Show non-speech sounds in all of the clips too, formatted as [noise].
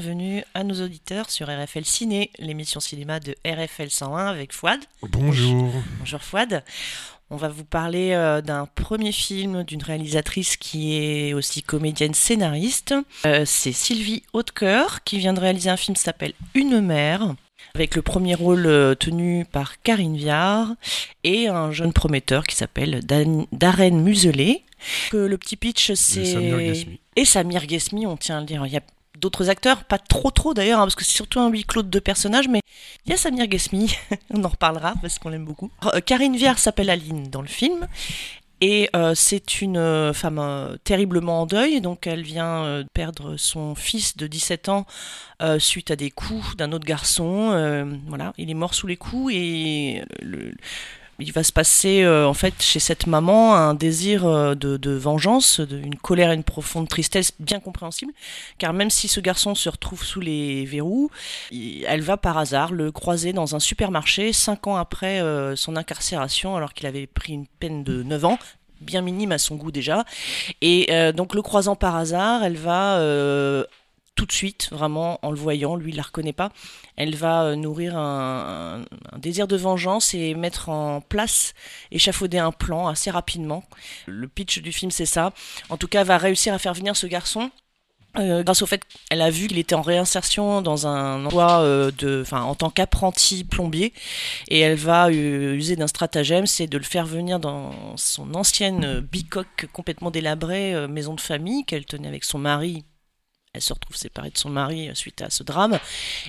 bienvenue à nos auditeurs sur RFL Ciné, l'émission cinéma de RFL 101 avec Fouad. Bonjour. Bonjour Fouad. On va vous parler euh, d'un premier film d'une réalisatrice qui est aussi comédienne scénariste. Euh, c'est Sylvie Hautecoeur qui vient de réaliser un film qui s'appelle Une mère avec le premier rôle euh, tenu par Karine Viard et un jeune prometteur qui s'appelle Darren Muselet. le petit pitch, c'est... Et Samir Ghesmi, on tient à le dire. Il y a d'autres acteurs, pas trop trop d'ailleurs, hein, parce que c'est surtout un huis clos de deux personnages, mais il y a Samir Ghesmi, [laughs] on en reparlera parce qu'on l'aime beaucoup. Euh, Karine Viard s'appelle Aline dans le film, et euh, c'est une euh, femme terriblement en deuil, donc elle vient perdre son fils de 17 ans suite à des coups d'un autre garçon. voilà, il est mort sous les coups et le, il va se passer euh, en fait chez cette maman un désir euh, de, vengeance, de, une colère et une profonde tristesse bien compréhensible, car même si ce garçon se retrouve sous les verrous, elle va par hasard le croiser dans un supermarché cinq ans après euh, son incarcération, alors qu'il avait pris une peine de 9 ans, bien minime à son goût déjà. Et donc le croisant par hasard, elle va tout de suite, vraiment en le voyant, lui il la reconnaît pas, elle va euh, nourrir un, désir de vengeance et mettre en place, échafauder un plan assez rapidement. Le pitch du film c'est ça. En tout cas, elle va réussir à faire venir ce garçon euh, grâce au fait qu'elle a vu qu'il était en réinsertion dans un emploi euh, de, enfin, en tant qu'apprenti plombier, et elle va user d'un stratagème, c'est de le faire venir dans son ancienne bicoque complètement délabrée maison de famille qu'elle tenait avec son mari elle se retrouve séparée de son mari euh, suite à ce drame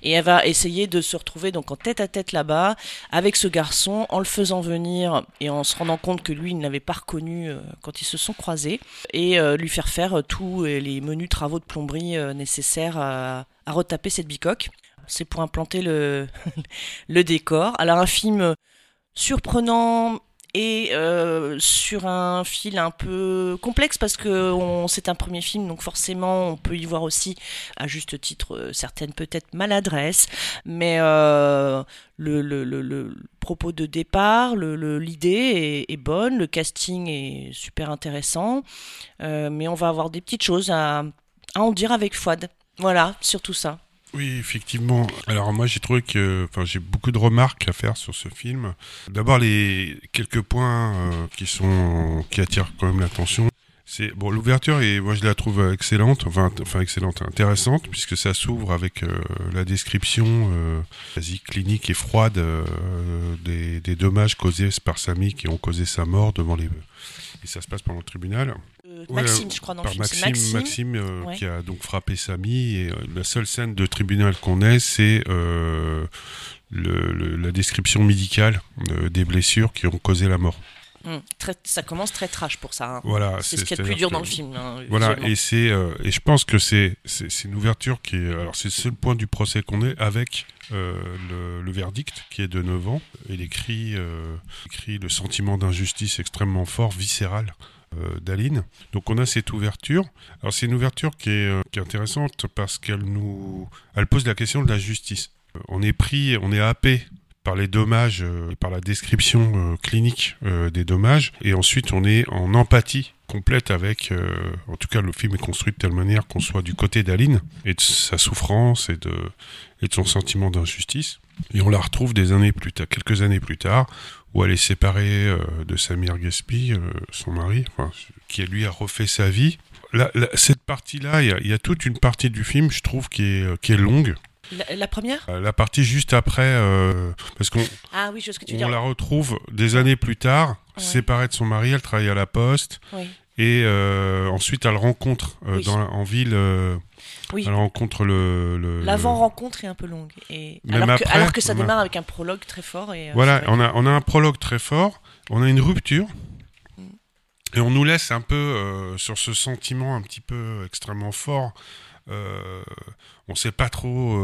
et elle va essayer de se retrouver donc en tête à tête là-bas avec ce garçon en le faisant venir et en se rendant compte que lui il ne l'avait pas reconnu euh, quand ils se sont croisés et euh, lui faire faire tous les menus travaux de plomberie nécessaires à, retaper cette bicoque. C'est pour implanter le [laughs] décor. Alors un film surprenant et euh, sur un fil un peu complexe parce que c'est un premier film donc forcément on peut y voir aussi à juste titre euh, certaines peut-être maladresses. Mais euh, le, propos de départ l'idée est, bonne le casting est super intéressant. Mais on va avoir des petites choses à, à en dire avec Fouad. Voilà surtout ça oui, effectivement. Alors moi j'ai trouvé que, enfin j'ai beaucoup de remarques à faire sur ce film. D'abord les quelques points euh, qui sont qui attirent quand même l'attention. C'est bon l'ouverture et moi je la trouve excellente, enfin enfin excellente, intéressante puisque ça s'ouvre avec euh, la description euh, quasi clinique et froide euh, des, des, dommages causés par Samy qui ont causé sa mort devant les et ça se passe pendant le tribunal. Maxime, je crois, dans le film. Maxime, Maxime, euh, qui a donc frappé Samy. Et euh, la seule scène de tribunal qu'on ait, c'est euh, le, la description médicale des blessures qui ont causé la mort. Hum, très, ça commence très trash pour ça. Hein. Voilà, c'est ce qui est le plus dur dans le film. Hein, voilà, et c'est et je pense que c'est c'est une ouverture qui est alors c'est le seul point du procès qu'on est avec le, le, verdict qui est de 9 ans et l'écrit écrit le sentiment d'injustice extrêmement fort, viscéral. Euh, d'Aline. Donc on a cette ouverture. Alors c'est une ouverture qui est, euh, qui est intéressante parce qu'elle nous, elle pose la question de la justice. Euh, on est pris, on est happé par les dommages, par la description clinique des dommages, et ensuite on est en empathie complète avec, en tout cas le film est construit de telle manière qu'on soit du côté d'Aline et de sa souffrance et de, et de son sentiment d'injustice. Et on la retrouve des années plus tard, quelques années plus tard, où elle est séparée euh, de Samir Gaspi, euh, son mari, qui lui a refait sa vie. cette partie-là, il y, a toute une partie du film, je trouve, qui est, euh, qui est longue. La, première? La partie juste après, parce qu'on ah, oui, que tu on la retrouve des années plus tard, séparée de son mari, elle travaille à la poste, et ensuite elle rencontre dans en ville oui. Elle rencontre le. L'avant-rencontre est un peu longue. Et... Alors, que, ça démarre avec un prologue très fort. Et, euh, voilà, on a, on a un prologue très fort, on a une rupture, mm. et on nous laisse un peu euh, sur ce sentiment un petit peu extrêmement fort. Euh, on ne sait pas trop.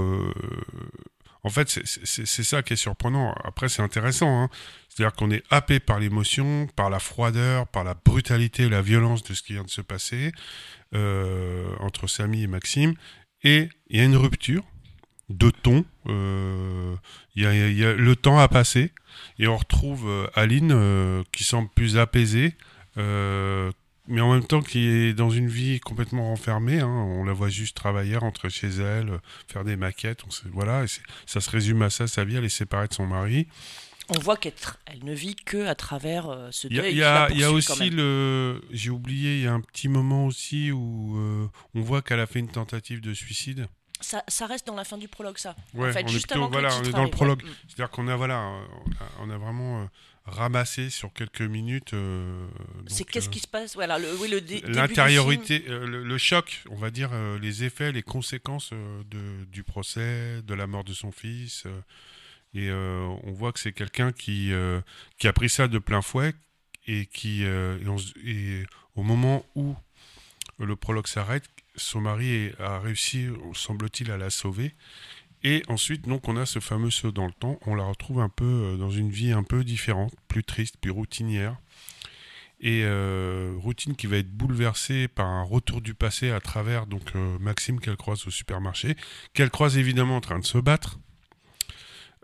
En fait, c'est ça qui est surprenant. Après, c'est intéressant. Hein. C'est-à-dire qu'on est happé par l'émotion, par la froideur, par la brutalité, la violence de ce qui vient de se passer. Euh, entre Samy et Maxime, et il y a une rupture de ton. Euh, y a, le temps a passé, et on retrouve euh, Aline qui semble plus apaisée, mais en même temps qui est dans une vie complètement renfermée. Hein. On la voit juste travailler, rentrer chez elle, faire des maquettes. On voilà, ça se résume à ça, sa vie. Elle est séparée de son mari. On voit qu'elle elle ne vit que à travers euh, ce deuil. Il y a, y a aussi le. J'ai oublié, il y a un petit moment aussi où euh, on voit qu'elle a fait une tentative de suicide. Ça, ça, reste dans la fin du prologue, ça. Ouais, en fait, on juste est, avant voilà, on est dans le prologue. C'est-à-dire qu'on a, voilà, on a, vraiment euh, ramassé sur quelques minutes. c'est qu'est-ce qui se passe? Voilà, le, oui, le l'intériorité, le, le, choc, on va dire, les effets, les conséquences de, du procès, de la mort de son fils. Et euh, on voit que c'est quelqu'un qui, euh, qui a pris ça de plein fouet et qui, euh, et, au moment où le prologue s'arrête, son mari a réussi, semble-t-il, à la sauver. Et ensuite, donc, on a ce fameux saut dans le temps. On la retrouve un peu dans une vie un peu différente, plus triste, plus routinière. Et routine qui va être bouleversée par un retour du passé à travers donc Maxime qu'elle croise au supermarché, qu'elle croise évidemment en train de se battre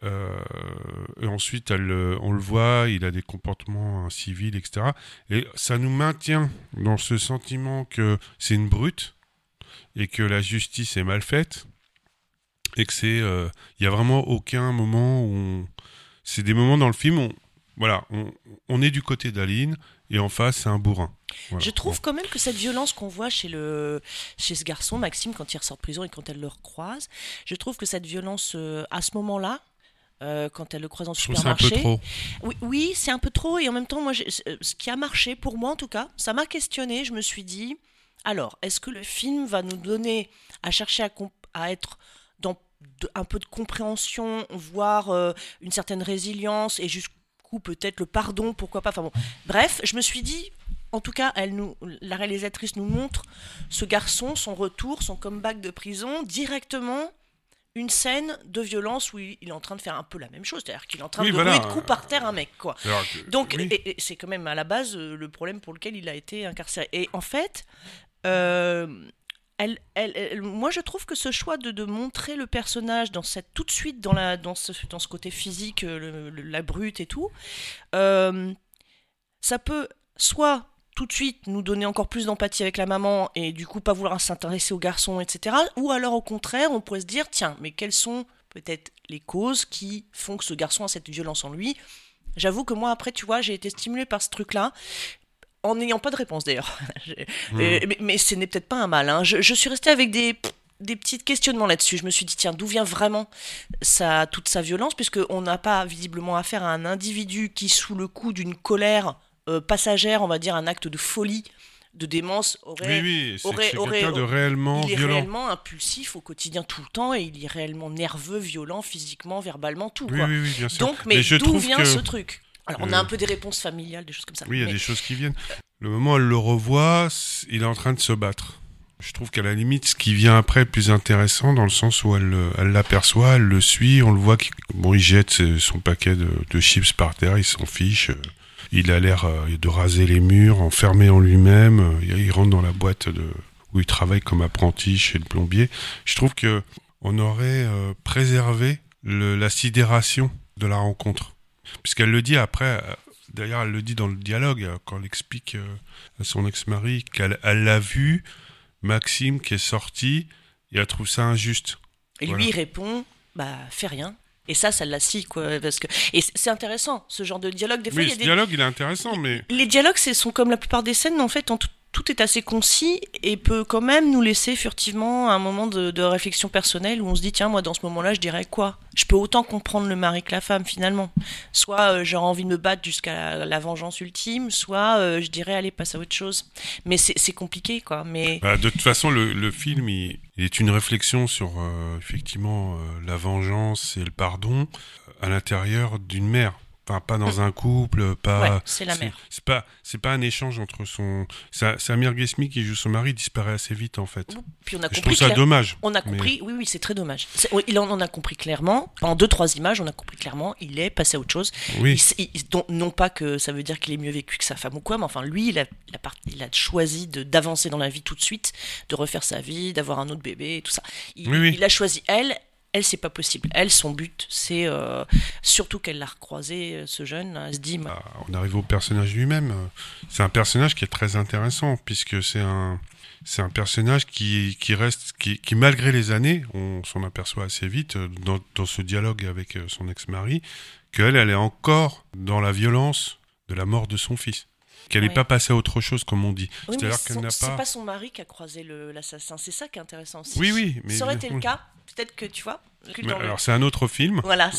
et ensuite, elle, on le voit, il a des comportements civils, etc. Et ça nous maintient dans ce sentiment que c'est une brute et que la justice est mal faite et que c'est, euh, il y a vraiment aucun moment où, c'est des moments dans le film où, voilà, on, on est du côté d'Aline et en face c'est un bourrin. Je trouve quand même que cette violence qu'on voit chez, le, chez ce garçon, Maxime, quand il ressort de prison et quand elle le recroise, je trouve que cette violence, euh, à ce moment-là, euh, quand elle le croise en supermarché. C'est un peu trop. Oui, oui c'est un peu trop. Et en même temps, moi, euh, ce qui a marché pour moi, en tout cas, ça m'a questionné. Je me suis dit, alors, est-ce que le film va nous donner à chercher à, à être dans un peu de compréhension, voire euh, une certaine résilience et jusqu'où peut-être le pardon, pourquoi pas? Enfin bon, bref, je me suis dit, en tout cas, elle nous, la réalisatrice nous montre ce garçon, son retour, son comeback de prison directement une scène de violence où il est en train de faire un peu la même chose, c'est-à-dire qu'il est en train de rouler de coups par terre un mec, quoi. Donc, c'est quand même à la base euh, le problème pour lequel il a été incarcéré. Et en fait, euh, elle, elle, moi je trouve que ce choix de, de, montrer le personnage dans cette tout de suite dans la dans ce, dans ce côté physique, euh, la brute et tout, ça peut soit tout de suite nous donner encore plus d'empathie avec la maman et du coup pas vouloir s'intéresser au garçon, etc. Ou alors au contraire, on pourrait se dire, tiens, mais quelles sont peut-être les causes qui font que ce garçon a cette violence en lui? J'avoue que moi, après, tu vois, j'ai été stimulée par ce truc-là en n'ayant pas de réponse d'ailleurs. [laughs] Mmh. mais, ce n'est peut-être pas un mal. Hein. Je, suis restée avec des, des petits questionnements là-dessus. Je me suis dit, tiens, d'où vient vraiment sa, toute sa violence? Puisqu'on n'a pas visiblement affaire à un individu qui, sous le coup d'une colère euh, passagère, on va dire un acte de folie, de démence, aurait, oui, oui, aurait, aurait de réellement il est réellement impulsif au quotidien tout le temps et il est réellement nerveux, violent, physiquement, verbalement, tout. Oui, quoi. oui, bien sûr. Donc, mais, d'où vient ce truc? Alors, on a un peu des réponses familiales, des choses comme ça. Oui, il y a des choses qui viennent. Le moment où elle le revoit, il est en train de se battre. Je trouve qu'à la limite, ce qui vient après est plus intéressant dans le sens où elle, elle l'aperçoit, elle le suit, on le voit qu'il bon, il jette son paquet de, de chips par terre, il s'en fiche. Il a l'air euh, de raser les murs, enfermé en lui-même. Euh, il rentre dans la boîte de, où il travaille comme apprenti chez le plombier. Je trouve que on aurait euh, préservé la sidération de la rencontre. Puisqu'elle le dit après, d'ailleurs elle le dit dans le dialogue, quand elle explique à son ex-mari qu'elle l'a vu, Maxime qui est sorti, et elle trouve ça injuste. Et lui répond, bah fais rien. Et ça, ça l'assit, quoi. Parce que... Et c'est intéressant, ce genre de dialogue. Des fois, oui, ce dialogue, il est intéressant, mais... Les dialogues, sont comme la plupart des scènes, en fait, en tout tout est assez concis et peut quand même nous laisser furtivement un moment de, réflexion personnelle où on se dit tiens moi dans ce moment-là je dirais quoi? Je peux autant comprendre le mari que la femme finalement. Soit euh, j'aurais envie de me battre jusqu'à la, vengeance ultime, soit euh, je dirais allez passe à autre chose. Mais c'est compliqué quoi. Mais bah, de toute façon le, film il, est une réflexion sur euh, effectivement la vengeance et le pardon à l'intérieur d'une mère pas dans un couple, pas. c'est la mère. C'est pas, c'est pas un échange entre son. C'est Amir Gesmi qui joue son mari disparaît assez vite en fait. Puis on a compris je trouve ça dommage. On a compris, oui, oui, c'est très dommage. Il en, a compris clairement. En deux, trois images, on a compris clairement. Il est passé à autre chose. Oui. non pas que ça veut dire qu'il est mieux vécu que sa femme ou quoi, mais enfin lui, il a, il a choisi d'avancer dans la vie tout de suite, de refaire sa vie, d'avoir un autre bébé, et tout ça. Il, oui, il a choisi elle Elle, c'est pas possible. Elle, son but, c'est euh, surtout qu'elle l'a recroisé, euh, ce jeune. Elle se dit. Ah, on arrive au personnage lui-même. C'est un personnage qui est très intéressant, puisque c'est un, c'est un personnage qui, qui reste, qui, qui, malgré les années, on s'en aperçoit assez vite euh, dans, dans, ce dialogue avec son ex-mari, qu'elle, elle est encore dans la violence de la mort de son fils qu'elle n'est pas passée à autre chose, comme on dit. C'est-à-dire qu'elle n'a pas. C'est pas son mari qui a croisé l'assassin. C'est ça qui est intéressant aussi. Oui, oui. Mais ça aurait été le cas, peut-être que tu vois. Alors c'est un autre film. Voilà.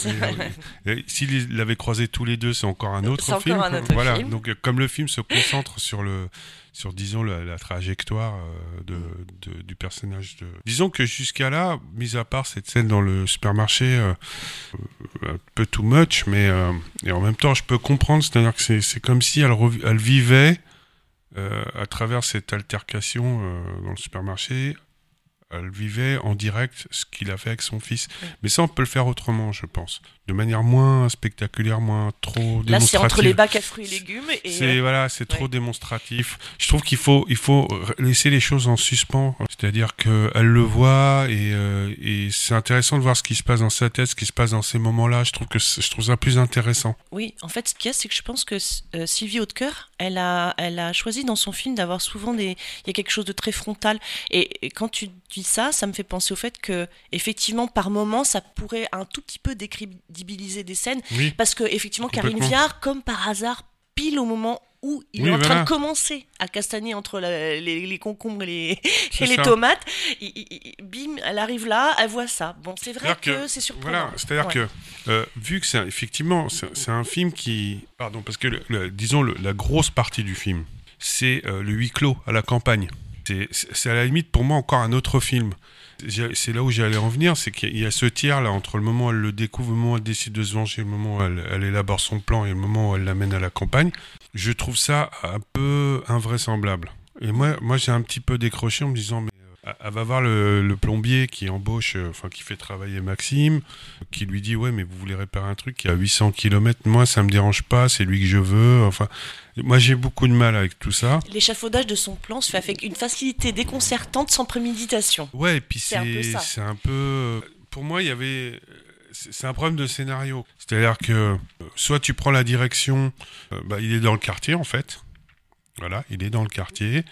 S'ils l'avaient croisé tous les deux, c'est encore un autre film. Encore un autre voilà. Film. Donc comme le film se concentre sur le sur disons la, trajectoire euh, de, du personnage de disons que jusqu'à là mis à part cette scène dans le supermarché euh, un peu too much mais euh, et en même temps je peux comprendre c'est à dire que c'est comme si elle, elle vivait à travers cette altercation dans le supermarché elle vivait en direct ce qu'il a fait avec son fils. Mais ça, on peut le faire autrement, je pense. De manière moins spectaculaire, moins trop démonstrative. Là, c'est entre les bacs à fruits et légumes. Et... C'est voilà, c'est trop démonstratif. Je trouve qu'il faut, il faut laisser les choses en suspens. C'est-à-dire qu'elle le voit et, euh, et c'est intéressant de voir ce qui se passe dans sa tête, ce qui se passe dans ces moments-là. Je trouve que je trouve ça plus intéressant. Oui, en fait, ce qu'il y a, c'est que je pense que euh, Sylvie Hautecoeur, elle a, elle a choisi dans son film d'avoir souvent des, il y a quelque chose de très frontal. Et, et quand tu dis ça, ça me fait penser au fait que, effectivement, par moment, ça pourrait un tout petit peu décrédibiliser des scènes. Parce que, effectivement, Karine Viard, comme par hasard, pile au moment où il est en train de commencer à castagner entre les, concombres et les, les tomates. bim, elle arrive là, elle voit ça. Bon, c'est vrai que, c'est surprenant. Voilà, c'est-à-dire que, euh, vu que c'est effectivement, c'est un film qui. Pardon, parce que, disons, la grosse partie du film, c'est euh, le huis clos à la campagne. C'est à la limite pour moi encore un autre film. C'est là où j'allais en venir, c'est qu'il y a ce tiers là entre le moment où elle le découvre, le moment où elle décide de se venger, le moment où elle, élabore son plan et le moment où elle l'amène à la campagne. Je trouve ça un peu invraisemblable. Et moi, moi j'ai un petit peu décroché en me disant, mais elle va voir le, plombier qui embauche, euh, enfin qui fait travailler Maxime, qui lui dit ouais mais vous voulez réparer un truc qui a 800 km, moi ça me dérange pas, c'est lui que je veux. Enfin, moi, j'ai beaucoup de mal avec tout ça. L'échafaudage de son plan se fait avec une facilité déconcertante sans préméditation. Ouais, et puis c'est un, peu. Pour moi, il y avait. C'est un problème de scénario. C'est-à-dire que soit tu prends la direction, euh, bah, il est dans le quartier en fait. Voilà, il est dans le quartier.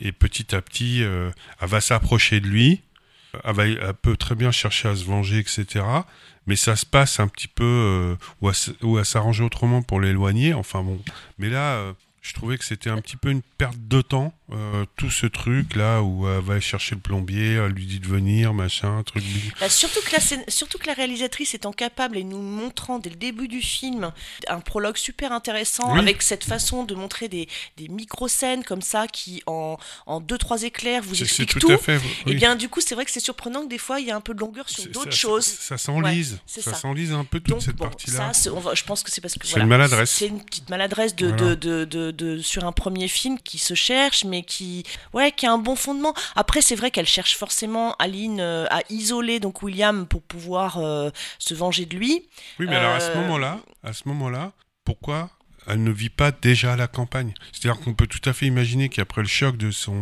Et petit à petit, euh, elle va s'approcher de lui. Elle, va, peut très bien chercher à se venger, etc mais ça se passe un petit peu euh, ou, à, s'arranger autrement pour l'éloigner. Enfin bon, mais là, euh, je trouvais que c'était un petit peu une perte de temps, euh, tout ce truc là où elle va chercher le plombier, elle lui dit de venir, machin, truc. Bah, surtout, que la, surtout que la réalisatrice étant capable et nous montrant dès le début du film un prologue super intéressant avec cette façon de montrer des, des micro-scènes comme ça qui en, en deux trois éclairs vous expliquent tout. fait, Et eh bien du coup c'est vrai que c'est surprenant que des fois il y a un peu de longueur sur d'autres choses. Ça, s'enlise, ça, s'enlise un peu toute cette partie-là. je pense que c'est parce que c'est une maladresse. C'est une petite maladresse de, de, de de, sur un premier film qui se cherche, mais qui, ouais, qui a un bon fondement. Après, c'est vrai qu'elle cherche forcément Aline euh, à isoler donc William pour pouvoir euh, se venger de lui. Oui, mais alors à ce euh, moment-là, à ce moment-là, pourquoi elle ne vit pas déjà à la campagne? C'est-à-dire qu'on peut tout à fait imaginer qu'après le choc de son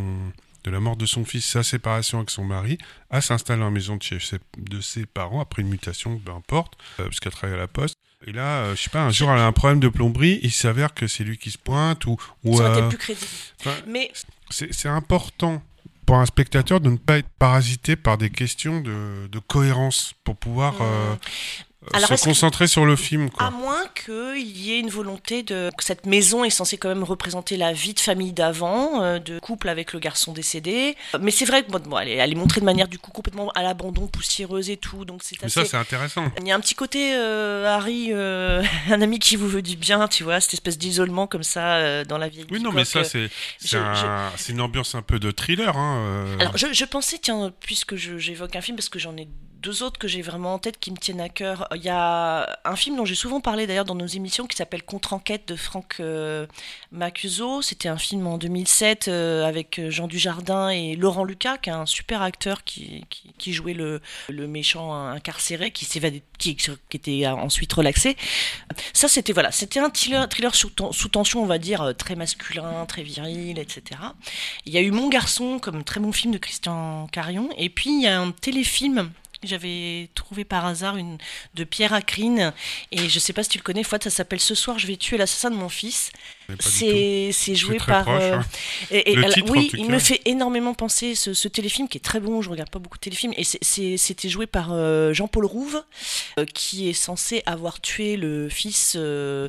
de la mort de son fils, sa séparation avec son mari, elle s'installe dans la maison de, chez, de ses parents après une mutation, peu importe, parce qu'elle travaille à la poste. Et là, euh, je sais pas, un jour, elle a un problème de plomberie, il s'avère que c'est lui qui se pointe ou. ou Ça aurait été euh, plus crédible. Mais c'est important pour un spectateur de ne pas être parasité par des questions de, de cohérence pour pouvoir. Mmh. Euh, alors, se concentrer sur le film. Quoi. À moins qu'il y ait une volonté de. Cette maison est censée quand même représenter la vie de famille d'avant, euh, de couple avec le garçon décédé. Mais c'est vrai que bon, elle, est, elle, est, montrée de manière du coup complètement à l'abandon, poussiéreuse et tout. Donc c'est assez... ça, c'est intéressant. Il y a un petit côté euh, Harry, euh, [laughs] un ami qui vous veut du bien, tu vois, cette espèce d'isolement comme ça dans la vie. Oui, non, mais ça, c'est c'est une ambiance un peu de thriller. Hein, Alors, je, je, pensais, tiens, puisque j'évoque un film, parce que j'en ai deux autres que j'ai vraiment en tête qui me tiennent à cœur. Il y a un film dont j'ai souvent parlé d'ailleurs dans nos émissions qui s'appelle Contre-enquête de Franck euh. C'était un film en 2007 euh, avec Jean Dujardin et Laurent Lucas, qui est un super acteur qui, jouait le, méchant incarcéré qui s'évadait, qui, qui, était ensuite relaxé. Ça, c'était voilà, un thriller, sous, sous, tension, on va dire, très masculin, très viril, etc. Il y a eu Mon garçon comme très bon film de Christian Carion, et puis il y a un téléfilm J'avais trouvé par hasard une de Pierre Acrine et je sais pas si tu le connais, Fouad, ça s'appelle Ce soir je vais tuer l'assassin de mon fils. C'est joué par. Proche, euh, hein. et, et, Le alors, titre, en oui, il me fait énormément penser ce, ce téléfilm qui est très bon. Je regarde pas beaucoup de téléfilms et c'est- c'est- c'était joué par euh, Jean-Paul Rouve euh, qui est censé avoir tué le fils euh,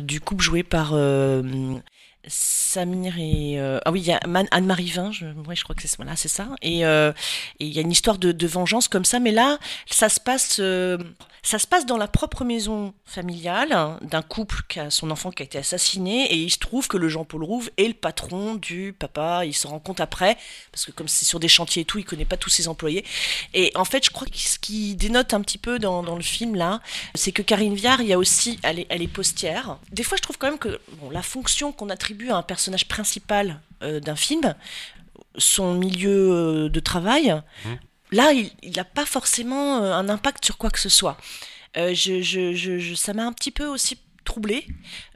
du couple joué par. Samir et euh, ah oui il y a Anne-Marie Vin je, je crois que c'est voilà c'est ça et euh, et il y a une histoire de, vengeance comme ça mais là ça se passe euh, ça se passe dans la propre maison familiale hein, d'un couple qui a son enfant qui a été assassiné et il se trouve que le Jean-Paul Rouve est le patron du papa. Il se rend compte après parce que comme c'est sur des chantiers et tout, il connaît pas tous ses employés. Et en fait, je crois que ce qui dénote un petit peu dans, dans le film là, c'est que Karine Viard, il y a aussi, elle est, elle est postière. Des fois, je trouve quand même que bon, la fonction qu'on attribue à un personnage principal euh, d'un film, son milieu euh, de travail, Mhm. là, il n'a pas forcément euh, un impact sur quoi que ce soit. Euh, je, je, ça m'a un petit peu aussi troublée.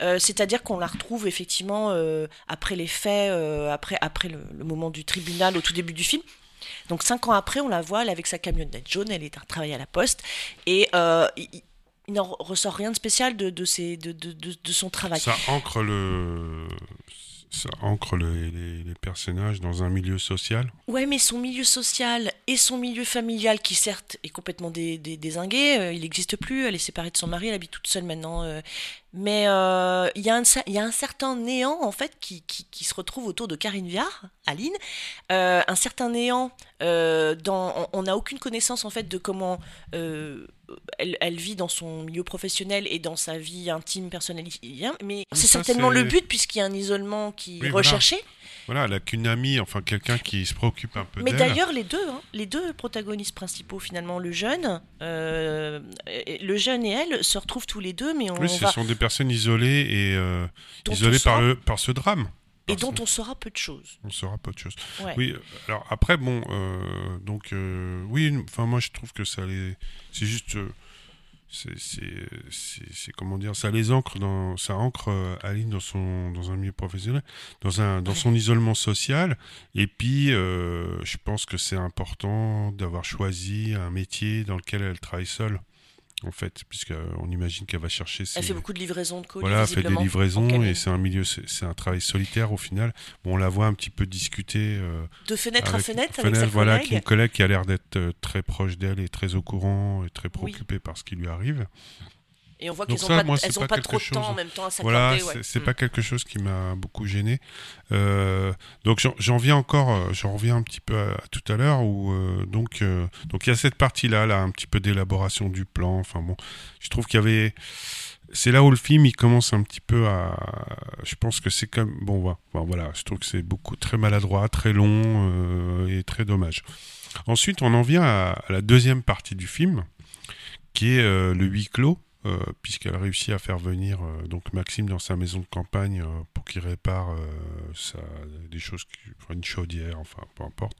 Euh, C'est-à-dire qu'on la retrouve effectivement euh, après les faits, après, après le, le moment du tribunal, au tout début du film. Donc cinq ans après, on la voit, elle est avec sa camionnette jaune, elle est à travailler à la poste, et il, il- n'en ressort rien de spécial de, de, ses, de, de, de, son travail. Ça ancre le. Ça ancre le- les, les personnages dans un milieu social? Ouais, mais son milieu social et son milieu familial, qui certes est complètement dé- dé- dézingué, euh, il n'existe plus, elle est séparée de son mari, elle habite toute seule maintenant. euh, mais euh, il y, a un cer- il y a un certain néant, en fait, qui, qui, qui se retrouve autour de Karine Viard, Aline. Euh, un certain néant, euh, dans, on on n'a aucune connaissance, en fait, de comment euh, elle, elle vit dans son milieu professionnel et dans sa vie intime, personnelle. Mais c'est ça, certainement c'est- le but, puisqu'il y a un isolement qui Oui, est recherché. Voilà, elle a qu'une amie, enfin quelqu'un qui se préoccupe un peu Mais d'ailleurs, les deux, hein, les deux protagonistes principaux, finalement, le jeune, euh, le jeune et elle, se retrouvent tous les deux, mais on Oui, ce va, personnes isolées et euh, isolées par, par ce drame. et dont on saura peu de choses. on saura pas de choses. Ouais. Oui, euh, alors après, bon, euh, donc, euh, oui, enfin, moi je trouve que ça les. C'est juste. euh, c'est- comment dire ça les ancre dans ça ancre Aline dans son dans un milieu professionnel dans un dans Ouais. son isolement social et puis je pense que c'est important d'avoir choisi un métier dans lequel elle travaille seule en fait puisqu'on imagine qu'elle va chercher ses Elle fait beaucoup de livraisons de colis, voilà, elle fait des livraisons et est- c'est un milieu, c'est un travail solitaire au final. Bon, on la voit un petit peu discuter euh, De fenêtre à fenêtre, avec sa voilà, collègue. qui une collègue qui a l'air d'être euh, très proche d'elle et très au courant et très préoccupée par ce qui lui arrive. Et on voit qu'elles n'ont pas, moi, elles ont pas pas trop de temps en même temps à s'accorder. Voilà, ouais. c'est- Mm. pas quelque chose qui m'a beaucoup gêné. Euh, donc j'en- j'en viens encore, euh, j'en reviens un petit peu à, à tout à l'heure où euh, donc euh, donc il y a cette partie là, là un petit peu d'élaboration du plan. Enfin bon, je trouve qu'il y avait c'est là où le film il commence un petit peu à je pense que c'est comme bon voilà, Bon, voilà je trouve que c'est beaucoup très maladroit très long et très dommage ensuite on en vient à, à la deuxième partie du film qui est le huis clos euh, puisqu'elle réussit à faire venir euh, donc Maxime dans sa maison de campagne euh, pour qu'il répare euh, sa- des choses qui, enfin, une chaudière enfin peu importe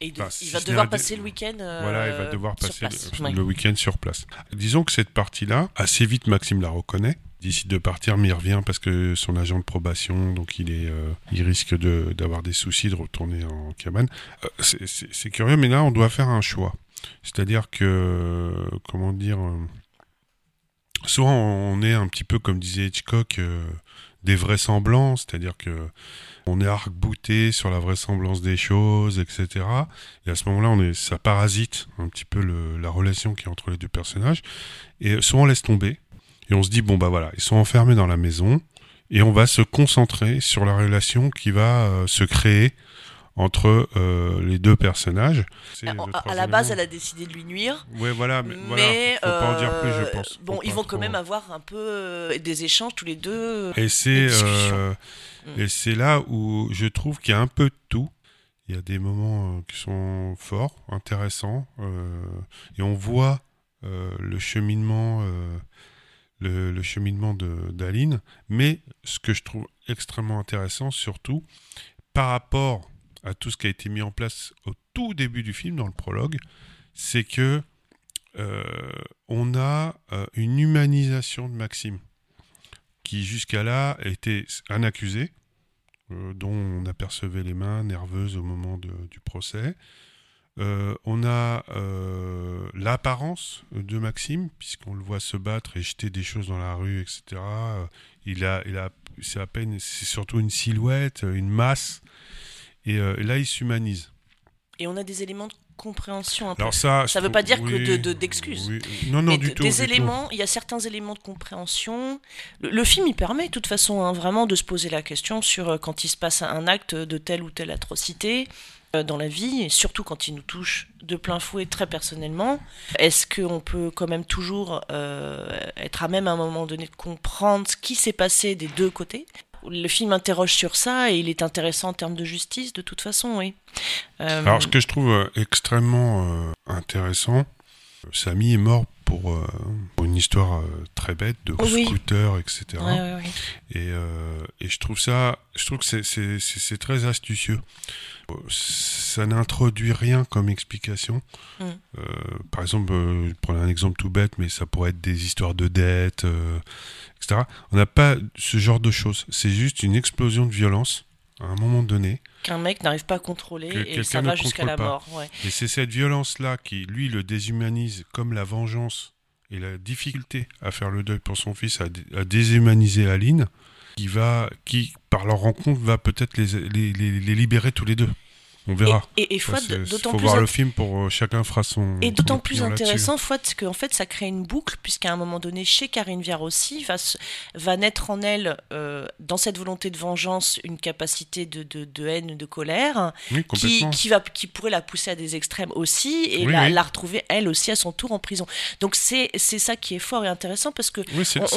Et il, il si va devoir passer le week-end. voilà, il va devoir passer le, Ouais. le week-end sur place. Disons que cette partie-là, assez vite, Maxime la reconnaît. Décide de partir, mais il revient parce que son agent de probation, donc il est, euh, il risque de d'avoir des soucis de retourner en cabane. Euh, c'est- curieux, mais là, on doit faire un choix. C'est-à-dire que, comment dire, soit on est un petit peu comme disait Hitchcock, euh, des vraisemblances, c'est-à-dire que on est arc-bouté sur la vraisemblance des choses, etc. Et à ce moment-là, on est, ça parasite un petit peu le- la relation qui est entre les deux personnages. Et soit on laisse tomber, et on se dit, bon, bah voilà, ils sont enfermés dans la maison, et on va se concentrer sur la relation qui va euh, se créer entre euh, les deux personnages. C'est À, le la base, elle a décidé de lui nuire. Ouais, voilà, mais, Mais, voilà, faut pas en dire plus, euh, je pense. Bon, ils vont trop- quand même avoir un peu euh, des échanges tous les deux. Et c'est discussions. Mm. et c'est là où je trouve qu'il y a un peu de tout. Il y a des moments qui sont forts, intéressants, et on voit le cheminement, le, le cheminement d'Aline. Mais ce que je trouve extrêmement intéressant, surtout par rapport à tout ce qui a été mis en place au tout début du film, dans le prologue, c'est que euh, on a euh, une humanisation de Maxime qui jusqu'à là était un accusé, euh, dont on apercevait les mains nerveuses au moment du procès. On a l'apparence de Maxime, puisqu'on le voit se battre et jeter des choses dans la rue, etc. Il a, il a, c'est à peine, c'est surtout une silhouette, une masse. Et là, il s'humanise. Et on a des éléments de compréhension. Alors ça, ça ne veut pas dire que de, d'excuses. Non, non, du tout. Des éléments, il y a certains éléments de compréhension. Le, film, il permet, de toute façon, hein, vraiment de se poser la question sur quand il se passe un acte de telle ou telle atrocité. Euh, dans la vie, et surtout quand il nous touche de plein fouet très personnellement, est-ce qu'on peut quand même toujours euh, être à même à un moment donné de comprendre ce qui s'est passé des deux côtés? Le film interroge sur ça et il est intéressant en termes de justice de toute façon, oui. Euh, Alors ce que je trouve extrêmement intéressant, Samy est mort pour, une histoire très bête de scooter, etc. et, et, je trouve ça, je trouve que c'est très astucieux ça n'introduit rien comme explication. Mm. Euh, par exemple, euh, je prends un exemple tout bête, mais ça pourrait être des histoires de dettes, euh, etc. On n'a pas ce genre de choses. C'est juste une explosion de violence à un moment donné. Qu'un mec n'arrive pas à contrôler et ça va jusqu'à la mort. Et c'est cette violence-là qui, lui, le déshumanise comme la vengeance et la difficulté à faire le deuil pour son fils, à déshumaniser Aline qui va, qui par leur rencontre va peut-être les, les, les, libérer tous les deux. On verra. Et, et, Fouad, d'autant plus. faut voir le film pour euh, chacun fera son. Et d'autant plus intéressant, Fouad, qu'en fait, ça crée une boucle, puisqu'à un moment donné, chez Karine Viard aussi, va, va naître en elle, euh, dans cette volonté de vengeance, une capacité de, de, de haine, de colère, qui, qui, va, qui pourrait la pousser à des extrêmes aussi, et la, la, retrouver elle aussi à son tour en prison. Donc c'est ça qui est fort et intéressant, parce que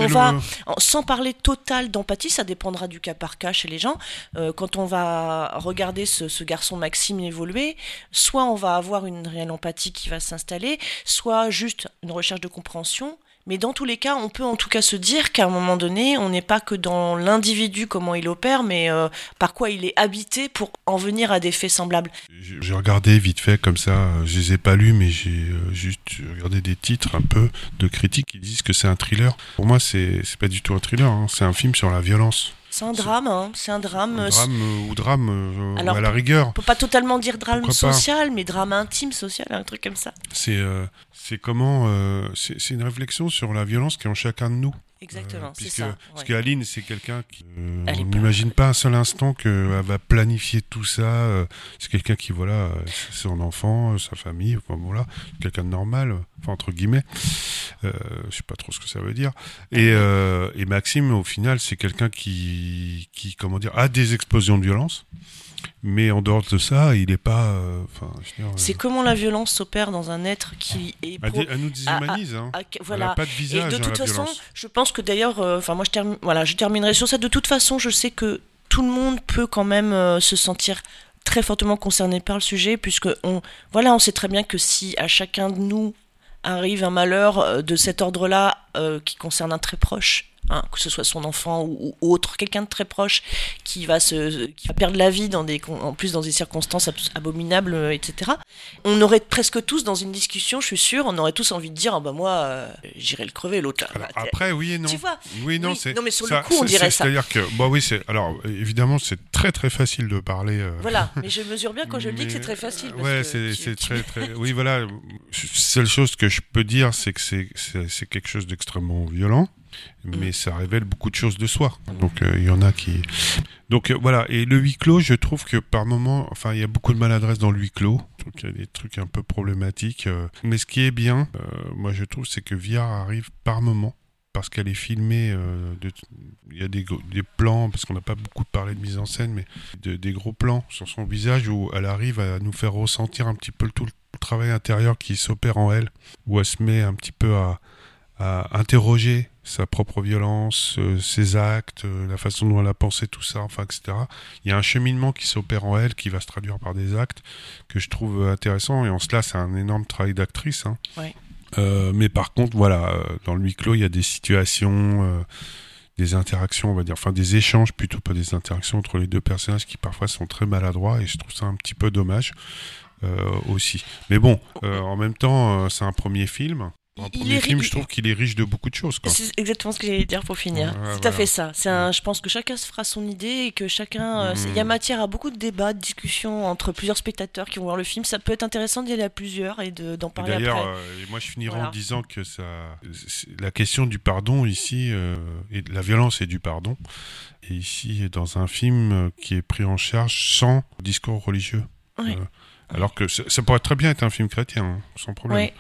on, va, sans parler total d'empathie, ça dépendra du cas par cas chez les gens, euh, quand on va regarder ce, ce garçon Maxime, évoluer, soit on va avoir une réelle empathie qui va s'installer, soit juste une recherche de compréhension. Mais dans tous les cas, on peut en tout cas se dire qu'à un moment donné, on n'est pas que dans l'individu, comment il opère, mais euh, par quoi il est habité pour en venir à des faits semblables. J'ai regardé vite fait comme ça, je les ai pas lus, mais j'ai euh, juste regardé des titres un peu de critiques qui disent que c'est un thriller. Pour moi, c'est pas du tout un thriller, hein. c'est un film sur la violence. C'est un drame, hein. c'est un drame. Un drame euh, ou drame euh, à la rigueur. On peut pas totalement dire drame social, mais drame intime social, un truc comme ça. C'est euh, c'est comment c'est une réflexion sur la violence qui est en chacun de nous. Exactement, c'est ça. Parce qu'Aline, c'est quelqu'un qui. on n'imagine pas un seul instant qu'elle va planifier tout ça. c'est quelqu'un qui, voilà, c'est son enfant, sa famille, enfin voilà, quelqu'un de normal, enfin entre guillemets. Euh, je sais pas trop ce que ça veut dire. Et, euh, et Maxime, au final, c'est quelqu'un qui, qui, comment dire, a des explosions de violence. Mais en dehors de ça, il n'est pas. Euh, c'est comment la violence s'opère dans un être qui est. Elle nous déshumanise. Hein. voilà. pas de visage. Et de hein, toute façon, je pense que d'ailleurs, enfin moi je termine, voilà, je terminerai sur ça. De toute façon, je sais que tout le monde peut quand même se sentir très fortement concerné par le sujet, puisque on, voilà, on sait très bien que si à chacun de nous arrive un malheur euh, de cet ordre-là euh, qui concerne un très proche, Hein, que ce soit son enfant ou, autre, quelqu'un de très proche qui va se, qui va perdre la vie dans des, en plus dans des circonstances abominables, euh, etc. On aurait presque tous dans une discussion, je suis sûr, on aurait tous envie de dire, ah bah moi, euh, j'irai le crever l'autre. après, oui et non. Tu vois? Oui, non, c'est. Non, mais sur le coup, on dirait ça. C'est-à-dire que, bah oui, c'est. Alors, évidemment, c'est très très facile de parler. Euh, voilà, [laughs] mais je mesure bien quand je le dis que c'est très facile. ouais, c'est très [laughs] très. Oui, voilà. Seule chose que je peux dire, c'est que c'est quelque chose d'extrêmement violent mais ça révèle beaucoup de choses de soi. Donc euh, il y en a qui. Donc euh, voilà. Et le huis clos, je trouve que par moment, enfin, il y a beaucoup de maladresse dans le huis clos. Donc il y a des trucs un peu problématiques. Euh. mais ce qui est bien, moi je trouve, c'est que Viard arrive par moment parce qu'elle est filmée, il y a des, des plans, parce qu'on n'a pas beaucoup parlé de mise en scène, mais des gros plans sur son visage où elle arrive à nous faire ressentir un petit peu tout le travail intérieur qui s'opère en elle, où elle se met un petit peu à, à interroger sa propre violence, euh, ses actes, euh, la façon dont elle a pensé tout ça, enfin, etc. Il y a un cheminement qui s'opère en elle, qui va se traduire par des actes que je trouve intéressant. Et en cela, c'est un énorme travail d'actrice. Hein. Euh, mais par contre, voilà, dans le huis clos, il y a des situations, des interactions, on va dire, enfin des échanges plutôt, pas des interactions entre les deux personnages qui parfois sont très maladroits. Et je trouve ça un petit peu dommage aussi. Mais bon, en même temps, c'est un premier film. Il premier est film, je trouve qu'il est riche de beaucoup de choses. C'est exactement ce que j'allais dire pour finir. Ouais, c'est tout à fait ça. C'est un, je pense que chacun se fera son idée et que chacun. euh, Il y a Mhm. matière à beaucoup de débats, de discussions entre plusieurs spectateurs qui vont voir le film. Ça peut être intéressant d'y aller à plusieurs et de- d'en Et parler D'ailleurs, euh, moi je finirai Voilà. en disant que ça, la question du pardon ici, euh, et de la violence et du pardon, et ici dans un film qui est pris en charge sans discours religieux. Oui. Euh, alors que ça, ça pourrait très bien être un film chrétien, hein, sans problème, Ouais.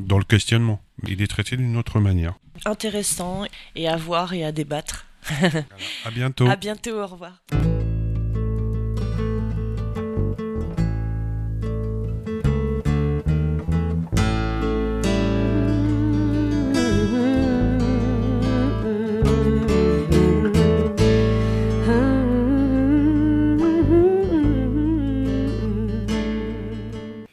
dans le questionnement. Il est traité d'une autre manière. Intéressant et à voir et à débattre. À bientôt. À bientôt, au revoir.